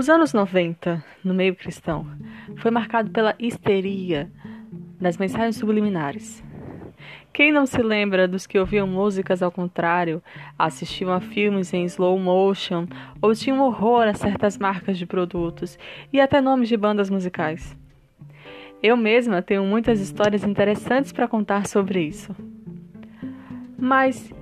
Os anos 90, no meio cristão, foi marcado pela histeria das mensagens subliminares. Quem não se lembra dos que ouviam músicas ao contrário, assistiam a filmes em slow motion ou tinham horror a certas marcas de produtos e até nomes de bandas musicais? Eu mesma tenho muitas histórias interessantes para contar sobre isso. Mas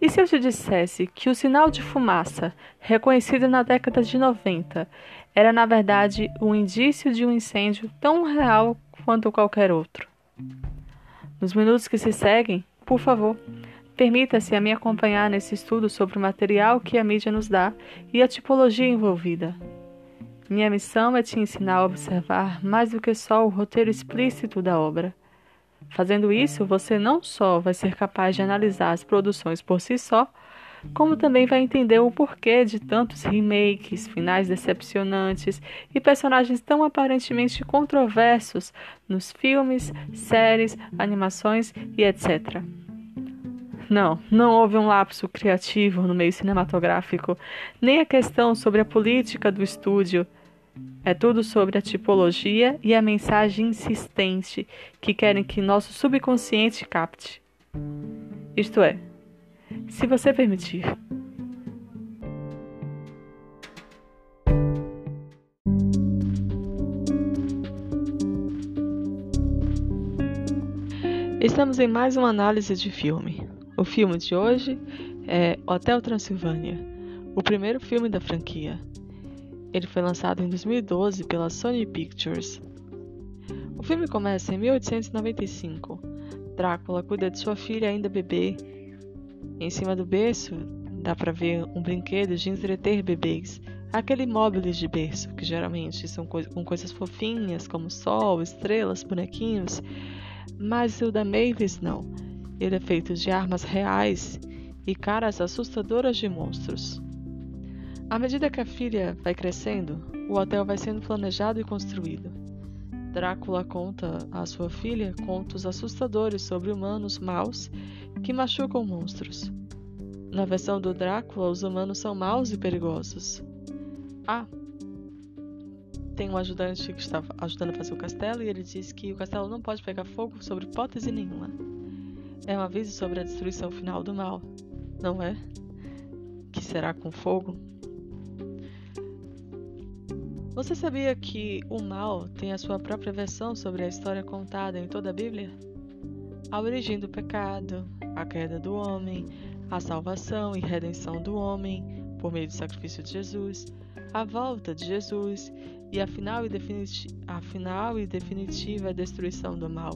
e se eu te dissesse que o sinal de fumaça, reconhecido na década de 90, era na verdade um indício de um incêndio tão real quanto qualquer outro? Nos minutos que se seguem, por favor, permita-se a me acompanhar nesse estudo sobre o material que a mídia nos dá e a tipologia envolvida. Minha missão é te ensinar a observar mais do que só o roteiro explícito da obra Fazendo isso, você não só vai ser capaz de analisar as produções por si só, como também vai entender o porquê de tantos remakes, finais decepcionantes e personagens tão aparentemente controversos nos filmes, séries, animações e etc. Não, não houve um lapso criativo no meio cinematográfico, nem a questão sobre a política do estúdio é tudo sobre a tipologia e a mensagem insistente que querem que nosso subconsciente capte. Isto é, se você permitir. Estamos em mais uma análise de filme. O filme de hoje é Hotel Transilvânia, o primeiro filme da franquia. Ele foi lançado em 2012 pela Sony Pictures. O filme começa em 1895. Drácula cuida de sua filha ainda bebê. Em cima do berço dá para ver um brinquedo de entreter bebês, aquele móveis de berço que geralmente são co com coisas fofinhas como sol, estrelas, bonequinhos, mas o da Mavis não. Ele é feito de armas reais e caras assustadoras de monstros. À medida que a filha vai crescendo, o hotel vai sendo planejado e construído. Drácula conta à sua filha contos assustadores sobre humanos maus que machucam monstros. Na versão do Drácula, os humanos são maus e perigosos. Ah, tem um ajudante que está ajudando a fazer o castelo e ele diz que o castelo não pode pegar fogo sobre hipótese nenhuma. É um aviso sobre a destruição final do mal, não é? Que será com fogo? Você sabia que o mal tem a sua própria versão sobre a história contada em toda a Bíblia? A origem do pecado, a queda do homem, a salvação e redenção do homem por meio do sacrifício de Jesus, a volta de Jesus e a final e, a final e definitiva destruição do mal.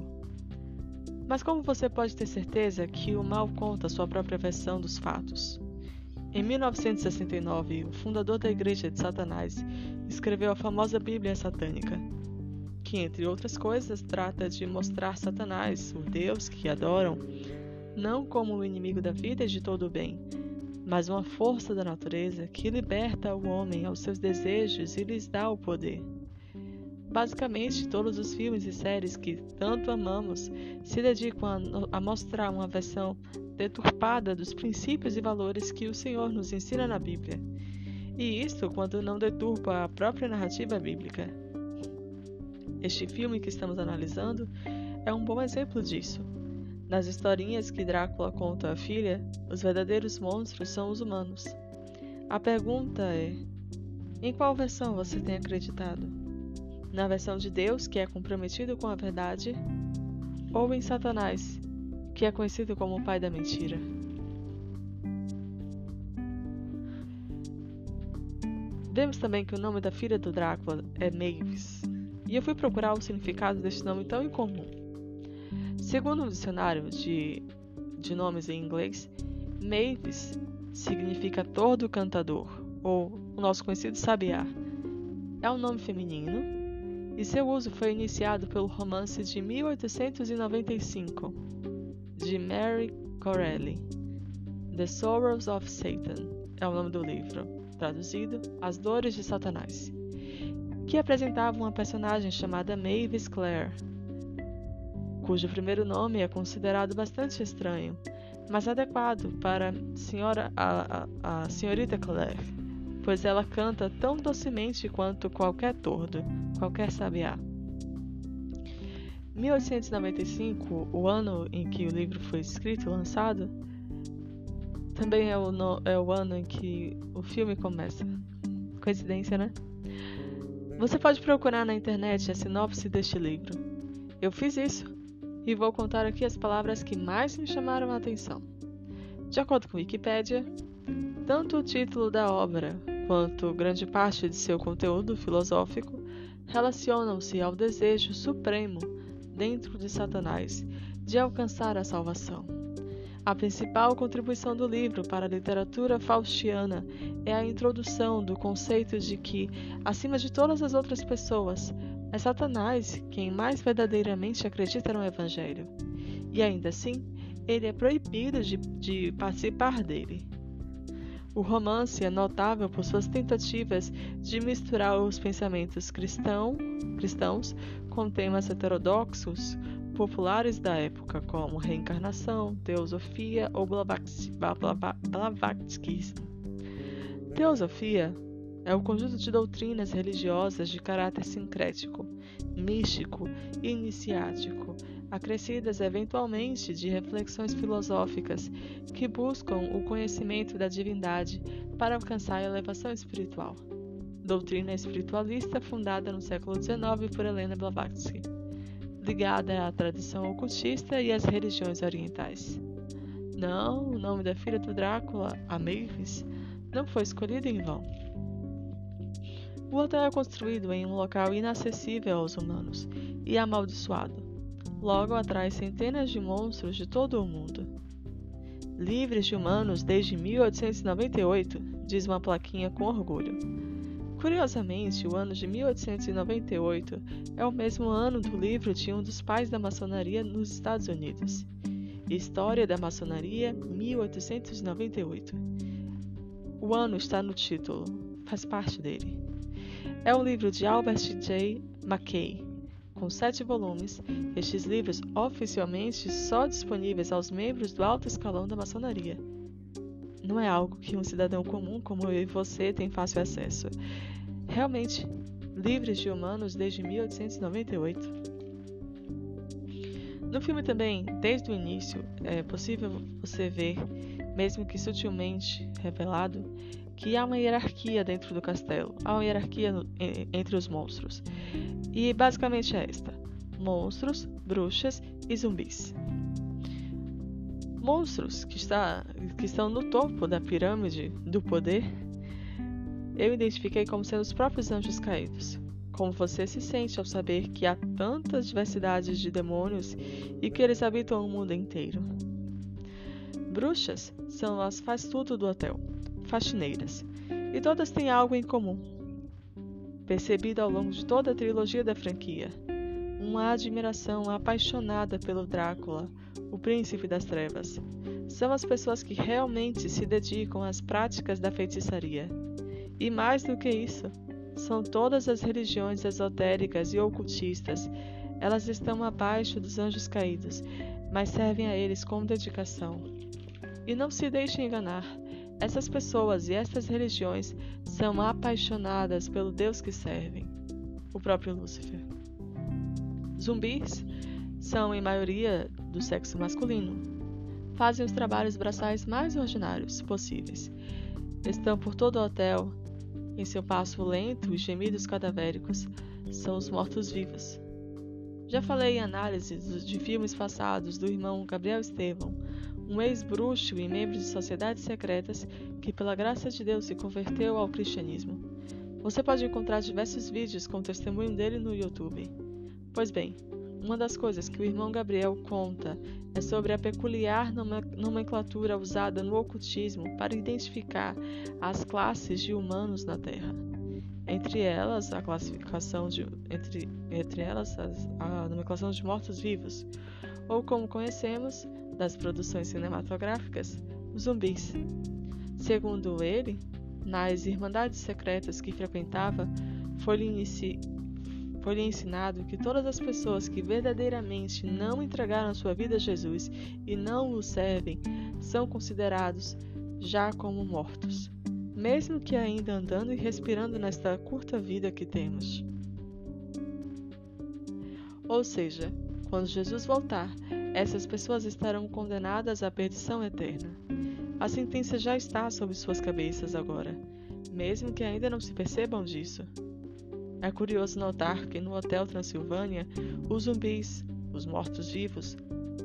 Mas como você pode ter certeza que o mal conta sua própria versão dos fatos? Em 1969, o fundador da Igreja de Satanás escreveu a famosa Bíblia Satânica, que, entre outras coisas, trata de mostrar Satanás, o Deus que adoram, não como o inimigo da vida e de todo o bem, mas uma força da natureza que liberta o homem aos seus desejos e lhes dá o poder. Basicamente, todos os filmes e séries que tanto amamos se dedicam a, a mostrar uma versão deturpada dos princípios e valores que o Senhor nos ensina na Bíblia. E isto quando não deturpa a própria narrativa bíblica. Este filme que estamos analisando é um bom exemplo disso. Nas historinhas que Drácula conta à filha, os verdadeiros monstros são os humanos. A pergunta é: em qual versão você tem acreditado? na versão de Deus, que é comprometido com a verdade, ou em Satanás, que é conhecido como o pai da mentira. Vemos também que o nome da filha do Drácula é Mavis, e eu fui procurar o significado deste nome tão incomum. Segundo o um dicionário de, de nomes em inglês, Mavis significa tordo cantador, ou o nosso conhecido sabiá. É um nome feminino e seu uso foi iniciado pelo romance de 1895 de Mary Corelli, The Sorrows of Satan é o nome do livro, traduzido As Dores de Satanás, que apresentava uma personagem chamada Mavis Clare, cujo primeiro nome é considerado bastante estranho, mas adequado para senhora, a, a, a senhorita Clare. pois ela canta tão docemente quanto qualquer tordo, qualquer sabiá. 1895, o ano em que o livro foi escrito e lançado, também é o, no, é o ano em que o filme começa. Coincidência, né? Você pode procurar na internet a sinopse deste livro. Eu fiz isso e vou contar aqui as palavras que mais me chamaram a atenção. De acordo com Wikipedia, tanto o título da obra quanto grande parte de seu conteúdo filosófico relacionam-se ao desejo supremo dentro de Satanás de alcançar a salvação. A principal contribuição do livro para a literatura faustiana é a introdução do conceito de que, acima de todas as outras pessoas, é Satanás quem mais verdadeiramente acredita no Evangelho. E ainda assim, ele é proibido de, de participar dele. O romance é notável por suas tentativas de misturar os pensamentos cristão, cristãos com temas heterodoxos populares da época, como reencarnação, teosofia ou blavatskyismo. Teosofia é o conjunto de doutrinas religiosas de caráter sincrético, místico e iniciático, acrescidas eventualmente de reflexões filosóficas que buscam o conhecimento da divindade para alcançar a elevação espiritual. Doutrina espiritualista fundada no século XIX por Helena Blavatsky, ligada à tradição ocultista e às religiões orientais. Não, o nome da filha do Drácula, a Mavis, não foi escolhido em vão. O hotel é construído em um local inacessível aos humanos e amaldiçoado logo atrai centenas de monstros de todo o mundo. Livres de humanos desde 1898, diz uma plaquinha com orgulho. Curiosamente, o ano de 1898 é o mesmo ano do livro de um dos pais da maçonaria nos Estados Unidos. História da Maçonaria, 1898. O ano está no título, faz parte dele. É um livro de Albert J. McKay, com sete volumes, estes livros oficialmente só disponíveis aos membros do alto escalão da maçonaria. Não é algo que um cidadão comum como eu e você tem fácil acesso. Realmente, livres de humanos desde 1898. No filme também, desde o início, é possível você ver, mesmo que sutilmente revelado, que há uma hierarquia dentro do castelo, há uma hierarquia entre os monstros. E basicamente é esta: monstros, bruxas e zumbis. Monstros que, está, que estão no topo da pirâmide do poder, eu identifiquei como sendo os próprios anjos caídos. Como você se sente ao saber que há tantas diversidades de demônios e que eles habitam o mundo inteiro? Bruxas são as faz-tudo do hotel faxineiras, e todas têm algo em comum. Percebido ao longo de toda a trilogia da franquia, uma admiração apaixonada pelo Drácula, o príncipe das trevas. São as pessoas que realmente se dedicam às práticas da feitiçaria. E mais do que isso, são todas as religiões esotéricas e ocultistas. Elas estão abaixo dos anjos caídos, mas servem a eles com dedicação. E não se deixe enganar. Essas pessoas e estas religiões são apaixonadas pelo Deus que servem, o próprio Lúcifer. Zumbis são, em maioria, do sexo masculino. Fazem os trabalhos braçais mais ordinários possíveis. Estão por todo o hotel, em seu passo lento e gemidos cadavéricos, são os mortos-vivos. Já falei em análises de filmes passados do irmão Gabriel Estevão um ex-bruxo e membro de sociedades secretas que, pela graça de Deus, se converteu ao cristianismo. Você pode encontrar diversos vídeos com o testemunho dele no YouTube. Pois bem, uma das coisas que o irmão Gabriel conta é sobre a peculiar nomenclatura usada no ocultismo para identificar as classes de humanos na Terra. Entre elas, a classificação de entre, entre elas as, a nomenclação de mortos-vivos, ou como conhecemos, das produções cinematográficas, zumbis. Segundo ele, nas irmandades secretas que frequentava, foi-lhe foi ensinado que todas as pessoas que verdadeiramente não entregaram sua vida a Jesus e não o servem são considerados já como mortos. mesmo que ainda andando e respirando nesta curta vida que temos. Ou seja, quando Jesus voltar, essas pessoas estarão condenadas à perdição eterna. A sentença já está sobre suas cabeças agora, mesmo que ainda não se percebam disso. É curioso notar que no Hotel Transilvânia, os zumbis, os mortos-vivos,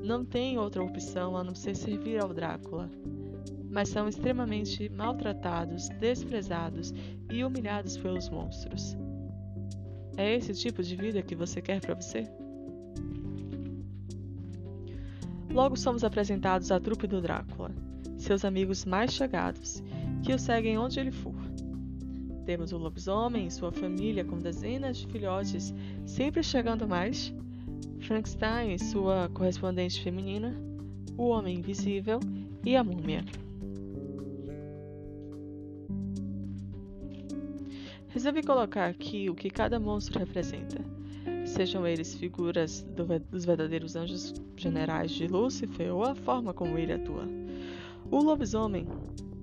não têm outra opção a não ser servir ao Drácula, mas são extremamente maltratados, desprezados e humilhados pelos monstros. É esse tipo de vida que você quer para você? Logo somos apresentados à trupe do Drácula, seus amigos mais chegados, que o seguem onde ele for. Temos o lobisomem e sua família com dezenas de filhotes sempre chegando mais, Frankenstein e sua correspondente feminina, o Homem Invisível e a Múmia. Resolvi colocar aqui o que cada monstro representa, sejam eles figuras do, dos verdadeiros anjos generais de Lúcifer ou a forma como ele atua. O lobisomem,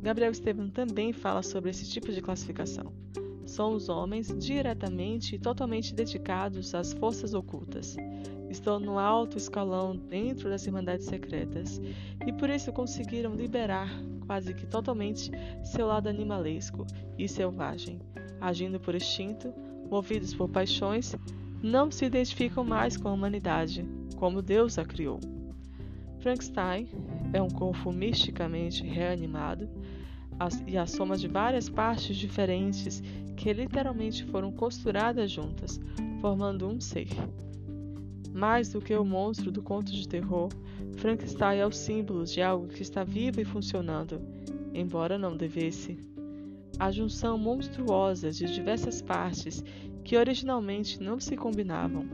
Gabriel Esteban também fala sobre esse tipo de classificação. São os homens diretamente e totalmente dedicados às forças ocultas. Estão no alto escalão dentro das Irmandades Secretas e por isso conseguiram liberar quase que totalmente seu lado animalesco e selvagem, agindo por instinto, movidos por paixões, não se identificam mais com a humanidade, como Deus a criou. Frankenstein é um corpo misticamente reanimado e a soma de várias partes diferentes que literalmente foram costuradas juntas, formando um ser. Mais do que o monstro do conto de terror, Frankenstein é o símbolo de algo que está vivo e funcionando, embora não devesse. A junção monstruosa de diversas partes que originalmente não se combinavam.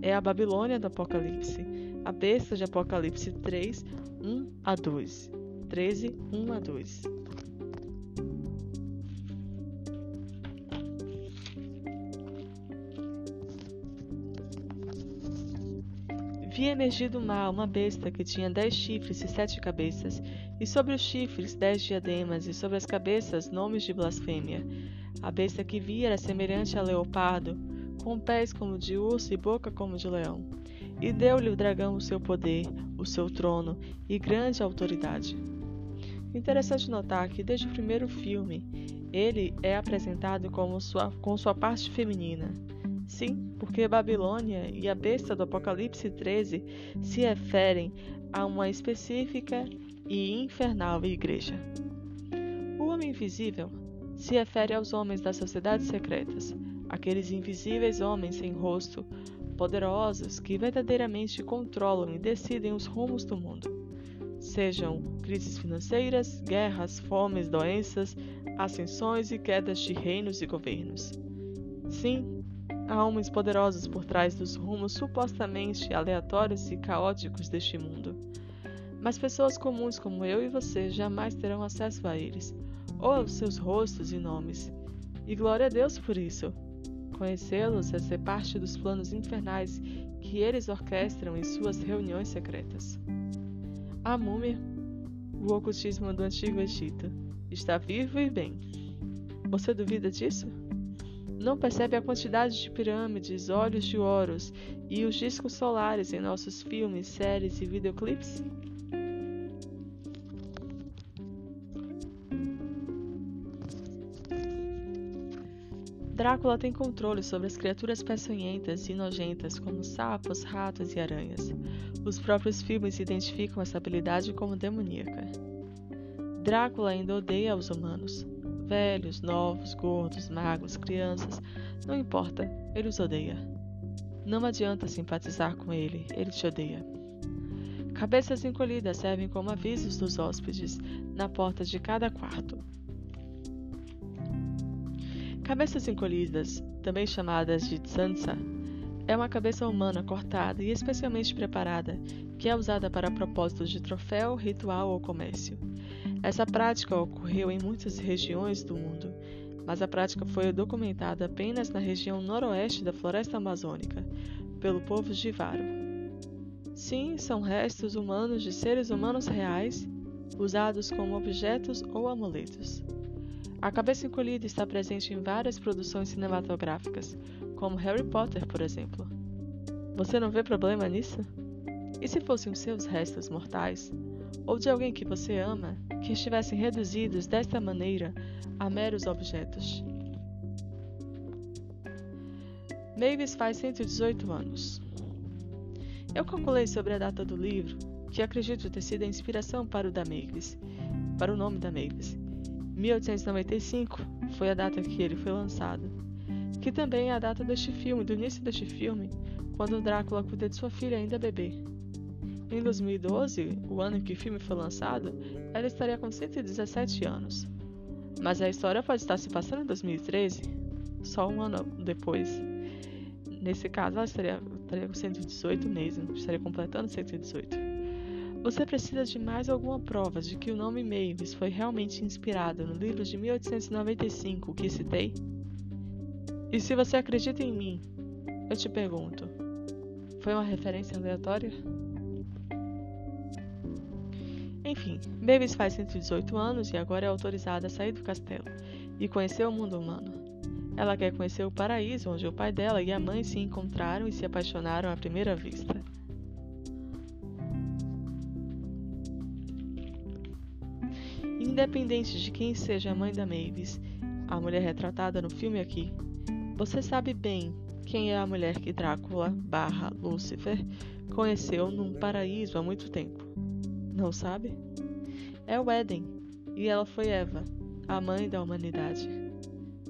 É a Babilônia do Apocalipse, a besta de Apocalipse 3, 1 a 2. 13, 1 a 2. Vi emergir do mar uma besta que tinha dez chifres e sete cabeças, e sobre os chifres dez diademas, e sobre as cabeças nomes de blasfêmia. A besta que vi era semelhante a leopardo, com pés como de urso e boca como de leão. E deu-lhe o dragão o seu poder, o seu trono e grande autoridade. Interessante notar que desde o primeiro filme, ele é apresentado como sua, com sua parte feminina. Sim, porque Babilônia e a besta do Apocalipse 13 se referem a uma específica e infernal igreja. O homem invisível se refere aos homens das sociedades secretas, aqueles invisíveis homens sem rosto, poderosos que verdadeiramente controlam e decidem os rumos do mundo. Sejam crises financeiras, guerras, fomes, doenças, ascensões e quedas de reinos e governos. Sim, há homens poderosos por trás dos rumos supostamente aleatórios e caóticos deste mundo. Mas pessoas comuns como eu e você jamais terão acesso a eles, ou aos seus rostos e nomes. E glória a Deus por isso! Conhecê-los é ser parte dos planos infernais que eles orquestram em suas reuniões secretas. A múmia, o ocultismo do Antigo Egito, está vivo e bem. Você duvida disso? Não percebe a quantidade de pirâmides, olhos de ouros e os discos solares em nossos filmes, séries e videoclipes? Drácula tem controle sobre as criaturas peçonhentas e nojentas como sapos, ratos e aranhas. Os próprios filmes identificam essa habilidade como demoníaca. Drácula ainda odeia os humanos. Velhos, novos, gordos, magros, crianças, não importa, ele os odeia. Não adianta simpatizar com ele, ele te odeia. Cabeças encolhidas servem como avisos dos hóspedes na porta de cada quarto. Cabeças encolhidas, também chamadas de tsansa, é uma cabeça humana cortada e especialmente preparada, que é usada para propósitos de troféu, ritual ou comércio. Essa prática ocorreu em muitas regiões do mundo, mas a prática foi documentada apenas na região noroeste da floresta amazônica, pelo povo Jivaro. Sim, são restos humanos de seres humanos reais, usados como objetos ou amuletos. A cabeça encolhida está presente em várias produções cinematográficas, como Harry Potter, por exemplo. Você não vê problema nisso? E se fossem os seus restos mortais, ou de alguém que você ama, que estivessem reduzidos desta maneira a meros objetos? Mavis faz 118 anos. Eu calculei sobre a data do livro, que acredito ter sido a inspiração para o da Mavis, para o nome da Mavis. 1895 foi a data que ele foi lançado, que também é a data deste filme, do início deste filme, quando Drácula cuida de sua filha ainda bebê. Em 2012, o ano em que o filme foi lançado, ela estaria com 117 anos. Mas a história pode estar se passando em 2013, só um ano depois. Nesse caso, ela estaria, estaria com 118 mesmo, estaria completando 118. Você precisa de mais alguma prova de que o nome Mavis foi realmente inspirado no livro de 1895 que citei? E se você acredita em mim, eu te pergunto: foi uma referência aleatória? Enfim, Mavis faz 118 anos e agora é autorizada a sair do castelo e conhecer o mundo humano. Ela quer conhecer o paraíso onde o pai dela e a mãe se encontraram e se apaixonaram à primeira vista. Independente de quem seja a mãe da Mavis, a mulher retratada no filme aqui, você sabe bem quem é a mulher que Drácula barra Lúcifer conheceu num paraíso há muito tempo. Não sabe? É o Éden, e ela foi Eva, a mãe da humanidade.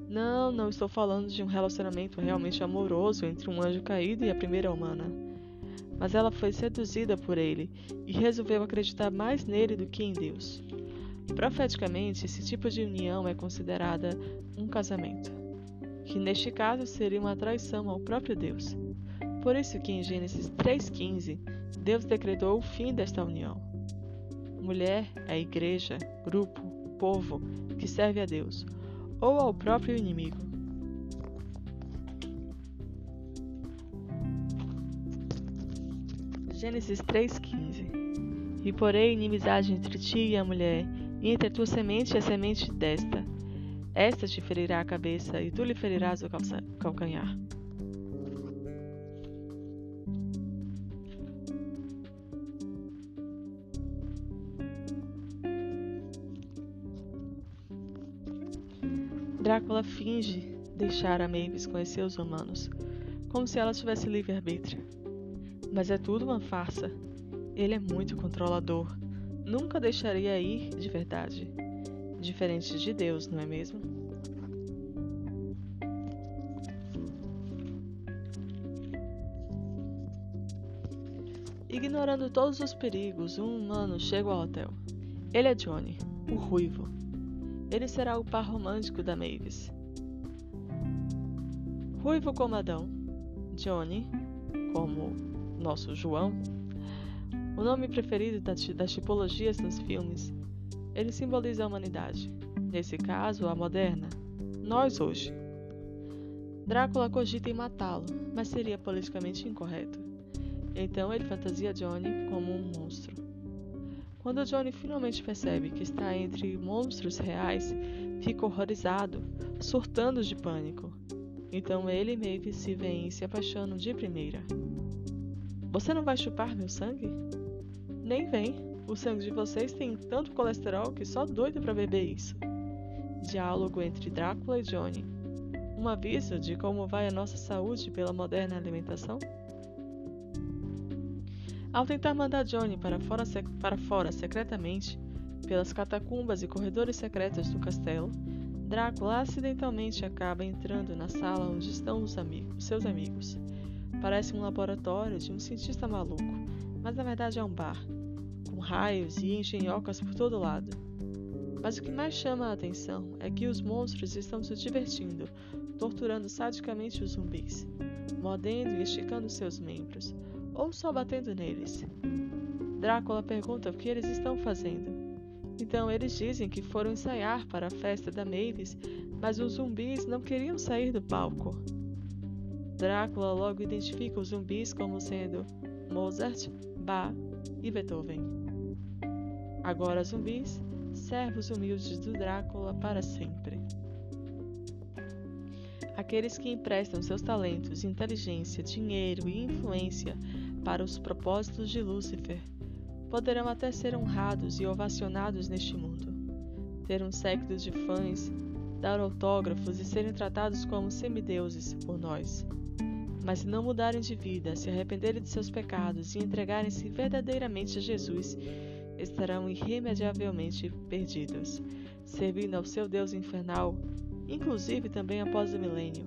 Não, não estou falando de um relacionamento realmente amoroso entre um anjo caído e a primeira humana. Mas ela foi seduzida por ele e resolveu acreditar mais nele do que em Deus. Profeticamente, esse tipo de união é considerada um casamento, que neste caso seria uma traição ao próprio Deus. Por isso que em Gênesis 3,15, Deus decretou o fim desta união. Mulher é igreja, grupo, povo que serve a Deus, ou ao próprio inimigo. Gênesis 3,15 E porém inimizade entre ti e a mulher, e entre a tua semente e a semente desta. Esta te ferirá a cabeça, e tu lhe ferirás o calcanhar. Drácula finge deixar a Mavis conhecer os humanos, como se ela tivesse livre-arbítrio. Mas é tudo uma farsa. Ele é muito controlador nunca deixaria ir de verdade. Diferente de Deus, não é mesmo? Ignorando todos os perigos, um humano chega ao hotel. Ele é Johnny, o ruivo. Ele será o par romântico da Mavis. Ruivo como Adão, Johnny, como nosso João, o nome preferido das tipologias nos filmes. Ele simboliza a humanidade, nesse caso, a moderna, nós hoje. Drácula cogita em matá-lo, mas seria politicamente incorreto. Então ele fantasia Johnny como um monstro. Quando Johnny finalmente percebe que está entre monstros reais, fica horrorizado, surtando de pânico. Então ele e Maeve se veem se apaixonam de primeira. Você não vai chupar meu sangue? Nem vem. O sangue de vocês tem tanto colesterol que só doido para beber isso. Diálogo entre Drácula e Johnny. Um aviso de como vai a nossa saúde pela moderna alimentação? Ao tentar mandar Johnny para fora, para fora secretamente, pelas catacumbas e corredores secretos do castelo, Drácula acidentalmente acaba entrando na sala onde estão os amigos, seus amigos. Parece um laboratório de um cientista maluco, mas na verdade é um bar, raios e engenhocas por todo lado. Mas o que mais chama a atenção é que os monstros estão se divertindo, torturando sadicamente os zumbis, mordendo e esticando seus membros, ou só batendo neles. Drácula pergunta o que eles estão fazendo. Então eles dizem que foram ensaiar para a festa da Mavis, mas os zumbis não queriam sair do palco. Drácula logo identifica os zumbis como sendo Mozart, Bach e Beethoven. Agora zumbis, servos humildes do Drácula para sempre. Aqueles que emprestam seus talentos, inteligência, dinheiro e influência para os propósitos de Lúcifer poderão até ser honrados e ovacionados neste mundo, ter um séquito de fãs, dar autógrafos e serem tratados como semideuses por nós. Mas se não mudarem de vida, se arrependerem de seus pecados e entregarem-se verdadeiramente a Jesus, estarão irremediavelmente perdidos, servindo ao seu Deus infernal, inclusive também após o milênio,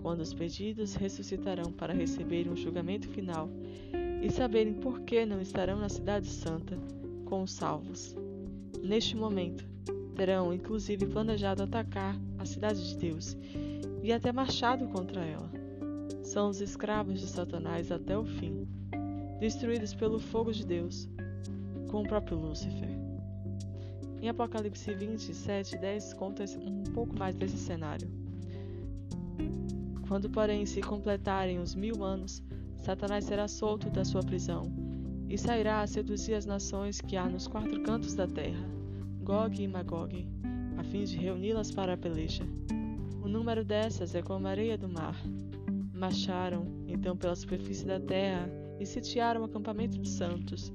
quando os perdidos ressuscitarão para receber um julgamento final e saberem por que não estarão na Cidade Santa com os salvos. Neste momento, terão inclusive planejado atacar a Cidade de Deus e até marchado contra ela. São os escravos de Satanás até o fim, destruídos pelo fogo de Deus, com o próprio Lúcifer. Em Apocalipse 27, 10 conta um pouco mais desse cenário. Quando, porém, se completarem os mil anos, Satanás será solto da sua prisão e sairá a seduzir as nações que há nos quatro cantos da terra, Gog e Magog, a fim de reuni-las para a peleja. O número dessas é como a areia do mar. Marcharam, então, pela superfície da terra e sitiaram o acampamento dos santos.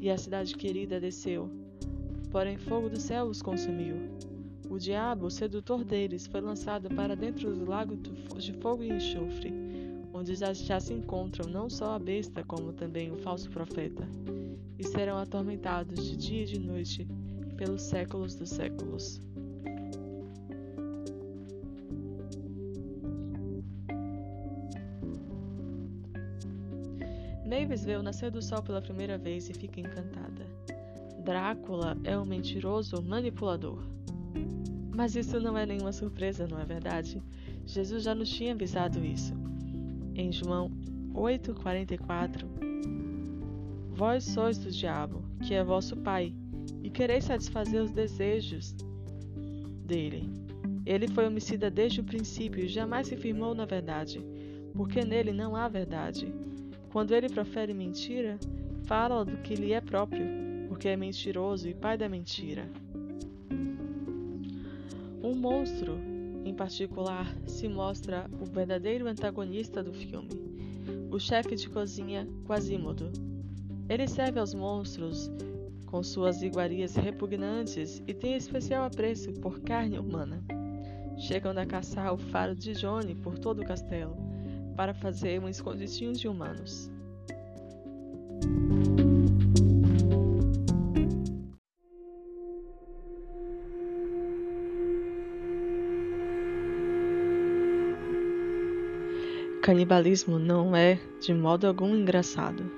E a cidade querida desceu, porém fogo do céu os consumiu. O diabo, o sedutor deles, foi lançado para dentro do lago de fogo e enxofre onde já, já se encontram não só a besta, como também o falso profeta, e serão atormentados de dia e de noite pelos séculos dos séculos. Mavis vê o nascer do sol pela primeira vez e fica encantada. Drácula é um mentiroso manipulador. Mas isso não é nenhuma surpresa, não é verdade? Jesus já nos tinha avisado isso em João 8,44: Vós sois do diabo, que é vosso pai, e quereis satisfazer os desejos dele. Ele foi homicida desde o princípio e jamais se firmou na verdade, porque nele não há verdade. Quando ele profere mentira, fala do que lhe é próprio, porque é mentiroso e pai da mentira. Um monstro em particular, se mostra o verdadeiro antagonista do filme, o chefe de cozinha Quasimodo. Ele serve aos monstros com suas iguarias repugnantes e tem especial apreço por carne humana. Chegam a caçar o faro de Johnny por todo o castelo para fazer um escondidinho de humanos. canibalismo não é, de modo algum, engraçado.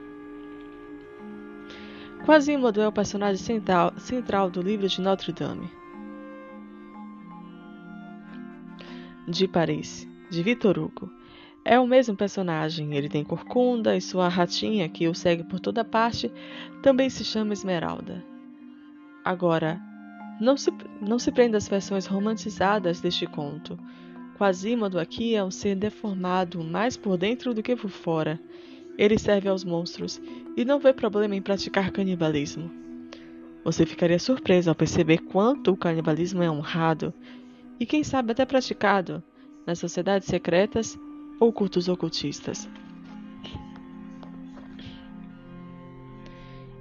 Quasimodo é o personagem central, central do livro de Notre Dame. De Paris, de Victor Hugo. É o mesmo personagem, ele tem corcunda e sua ratinha, que o segue por toda parte, também se chama Esmeralda. Agora, não se, não se prenda às versões romantizadas deste conto. Quasimodo aqui é um ser deformado mais por dentro do que por fora. Ele serve aos monstros e não vê problema em praticar canibalismo. Você ficaria surpreso ao perceber quanto o canibalismo é honrado e, quem sabe, até praticado nas sociedades secretas ou cultos ocultistas.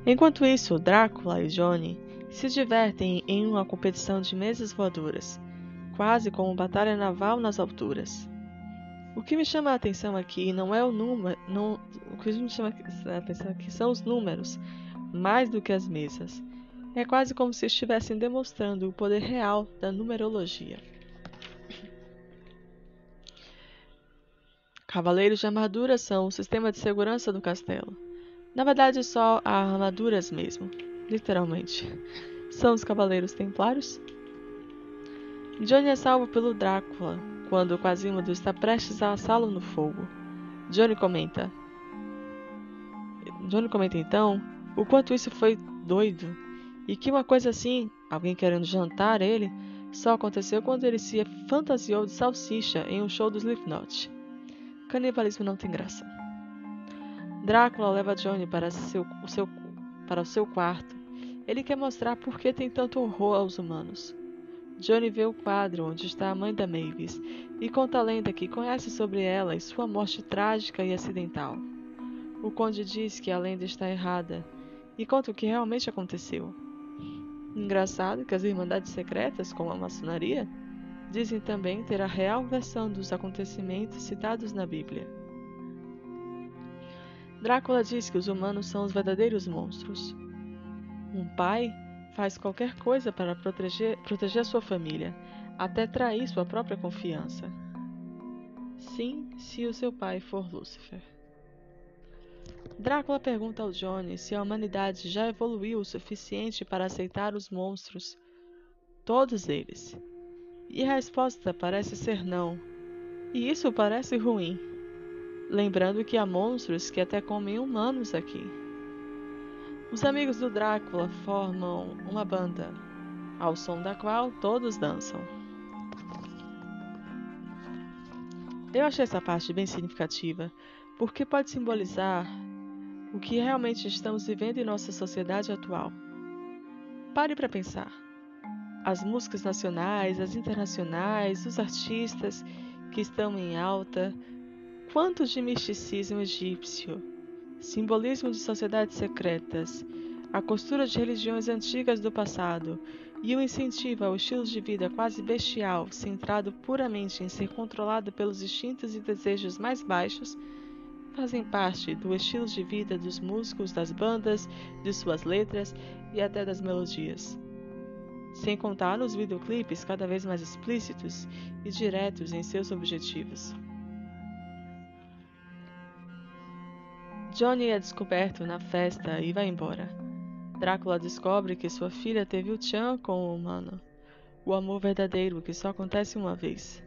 Enquanto isso, Drácula e Johnny se divertem em uma competição de mesas voadoras quase como batalha naval nas alturas. O que me chama a atenção aqui não é o número, não, o que me chama a atenção aqui são os números, mais do que as mesas. É quase como se estivessem demonstrando o poder real da numerologia. Cavaleiros de armadura são o sistema de segurança do castelo. Na verdade, só há armaduras mesmo, literalmente. São os cavaleiros templários Johnny é salvo pelo Drácula quando Quasimodo está prestes a assá-lo no fogo. Johnny comenta. Johnny comenta então o quanto isso foi doido e que uma coisa assim, alguém querendo jantar ele, só aconteceu quando ele se fantasiou de salsicha em um show do Slipknot. Canibalismo não tem graça. Drácula leva Johnny para, seu, o seu, para o seu quarto Ele quer mostrar por que tem tanto horror aos humanos. Johnny vê o quadro onde está a mãe da Mavis e conta a lenda que conhece sobre ela e sua morte trágica e acidental. O conde diz que a lenda está errada e conta o que realmente aconteceu. Engraçado que as Irmandades Secretas, como a maçonaria, dizem também ter a real versão dos acontecimentos citados na Bíblia. Drácula diz que os humanos são os verdadeiros monstros. Um pai faz qualquer coisa para proteger, proteger sua família, até trair sua própria confiança. Sim, se o seu pai for Lúcifer. Drácula pergunta ao Johnny se a humanidade já evoluiu o suficiente para aceitar os monstros, todos eles. E a resposta parece ser não. E isso parece ruim. Lembrando que há monstros que até comem humanos aqui. Os amigos do Drácula formam uma banda, ao som da qual todos dançam. Eu achei essa parte bem significativa, porque pode simbolizar o que realmente estamos vivendo em nossa sociedade atual. Pare para pensar. As músicas nacionais, as internacionais, os artistas que estão em alta, quanto de misticismo egípcio, simbolismo de sociedades secretas, a costura de religiões antigas do passado e o incentivo ao estilo de vida quase bestial, centrado puramente em ser controlado pelos instintos e desejos mais baixos, fazem parte do estilo de vida dos músicos, das bandas, de suas letras e até das melodias. Sem contar nos videoclipes cada vez mais explícitos e diretos em seus objetivos. Johnny é descoberto na festa e vai embora. Drácula descobre que sua filha teve o Chan com o humano, o amor verdadeiro que só acontece uma vez.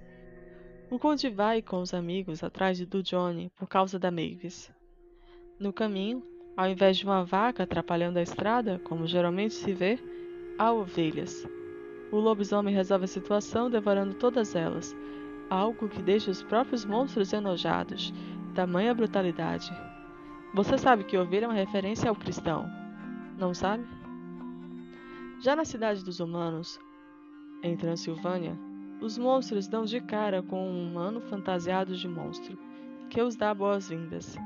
O conde vai com os amigos atrás do Johnny por causa da Mavis. No caminho, ao invés de uma vaca atrapalhando a estrada, como geralmente se vê, há ovelhas. O lobisomem resolve a situação devorando todas elas, algo que deixa os próprios monstros enojados, tamanha brutalidade. Você sabe que ovelha é uma referência ao cristão, não sabe? Já na cidade dos humanos, em Transilvânia, os monstros dão de cara com um humano fantasiado de monstro, que os dá boas-vindas,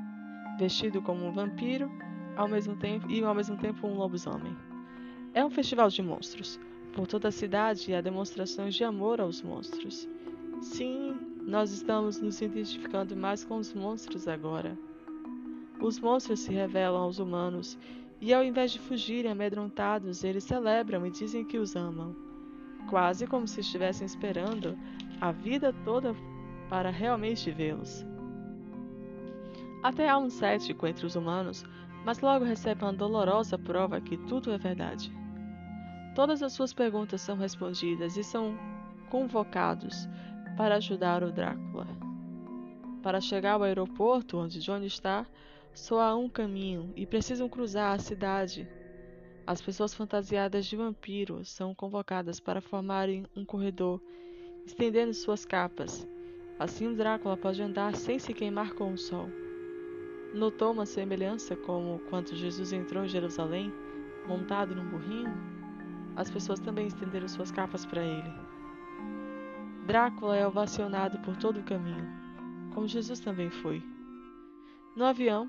vestido como um vampiro ao mesmo tempo, e ao mesmo tempo um lobisomem. É um festival de monstros. Por toda a cidade há demonstrações de amor aos monstros. Sim, nós estamos nos identificando mais com os monstros agora. Os monstros se revelam aos humanos e, ao invés de fugirem amedrontados, eles celebram e dizem que os amam quase como se estivessem esperando a vida toda para realmente vê-los. Até há um cético entre os humanos, mas logo recebe uma dolorosa prova que tudo é verdade. Todas as suas perguntas são respondidas e são convocados para ajudar o Drácula. Para chegar ao aeroporto onde John está, só há um caminho e precisam cruzar a cidade as pessoas fantasiadas de vampiro são convocadas para formarem um corredor, estendendo suas capas. Assim o Drácula pode andar sem se queimar com o sol. Notou uma semelhança como quando Jesus entrou em Jerusalém, montado num burrinho? As pessoas também estenderam suas capas para ele. Drácula é ovacionado por todo o caminho, como Jesus também foi. No avião,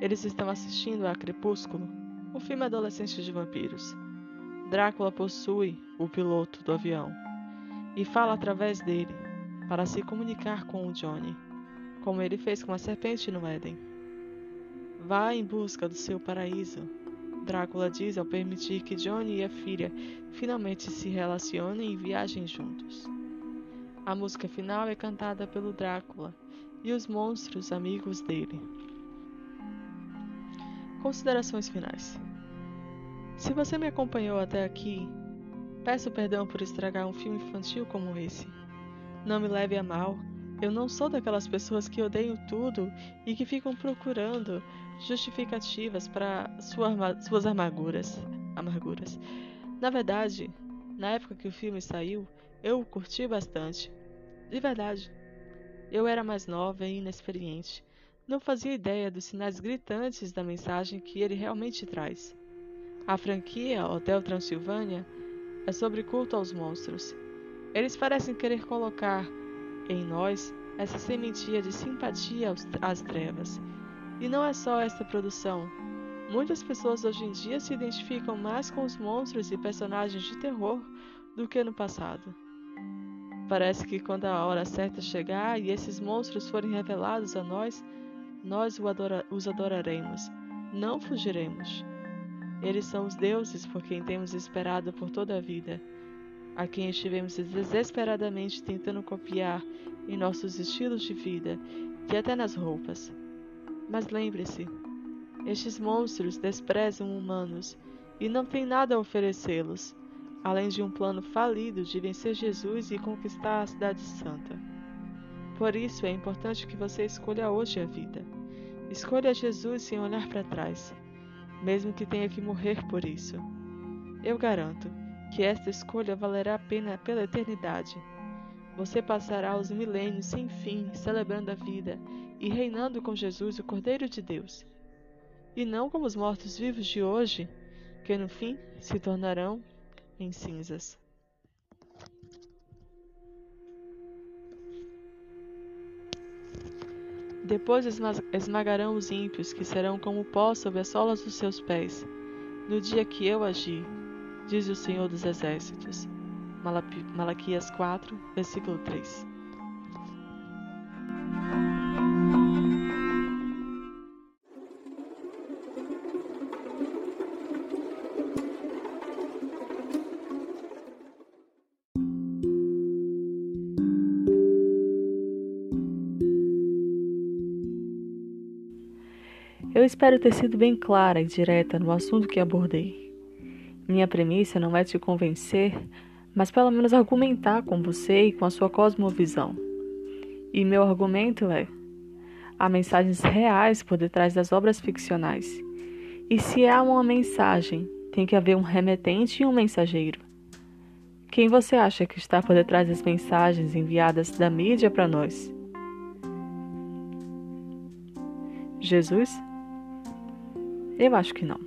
eles estão assistindo a Crepúsculo, o filme Adolescente de Vampiros. Drácula possui o piloto do avião e fala através dele para se comunicar com o Johnny, como ele fez com a serpente no Éden. Vá em busca do seu paraíso, Drácula diz ao permitir que Johnny e a filha finalmente se relacionem e viajem juntos. A música final é cantada pelo Drácula e os monstros amigos dele. Considerações finais. Se você me acompanhou até aqui, peço perdão por estragar um filme infantil como esse. Não me leve a mal, eu não sou daquelas pessoas que odeiam tudo e que ficam procurando justificativas para sua, suas amarguras. amarguras. Na verdade, na época que o filme saiu, eu o curti bastante. De verdade. Eu era mais nova e inexperiente não fazia ideia dos sinais gritantes da mensagem que ele realmente traz. A franquia Hotel Transilvânia é sobre culto aos monstros. Eles parecem querer colocar em nós essa sementinha de simpatia às trevas. E não é só esta produção. Muitas pessoas hoje em dia se identificam mais com os monstros e personagens de terror do que no passado. Parece que quando a hora certa chegar e esses monstros forem revelados a nós, nós os adoraremos, não fugiremos. Eles são os deuses por quem temos esperado por toda a vida, a quem estivemos desesperadamente tentando copiar em nossos estilos de vida e até nas roupas. Mas lembre-se, estes monstros desprezam humanos e não têm nada a oferecê-los, além de um plano falido de vencer Jesus e conquistar a Cidade Santa. Por isso é importante que você escolha hoje a vida. Escolha Jesus sem olhar para trás mesmo que tenha que morrer por isso. Eu garanto que esta escolha valerá a pena pela eternidade. Você passará os milênios sem fim celebrando a vida e reinando com Jesus, o Cordeiro de Deus. E não como os mortos-vivos de hoje, que no fim se tornarão em cinzas. Depois esmagarão os ímpios, que serão como pó sob as solas dos seus pés, no dia que eu agi, diz o Senhor dos Exércitos. Malaquias 4, versículo 3. Espero ter sido bem clara e direta no assunto que abordei. Minha premissa não é te convencer, mas pelo menos argumentar com você e com a sua cosmovisão. E meu argumento é: há mensagens reais por detrás das obras ficcionais. E se há uma mensagem, tem que haver um remetente e um mensageiro. Quem você acha que está por detrás das mensagens enviadas da mídia para nós? Jesus? Eu acho que não.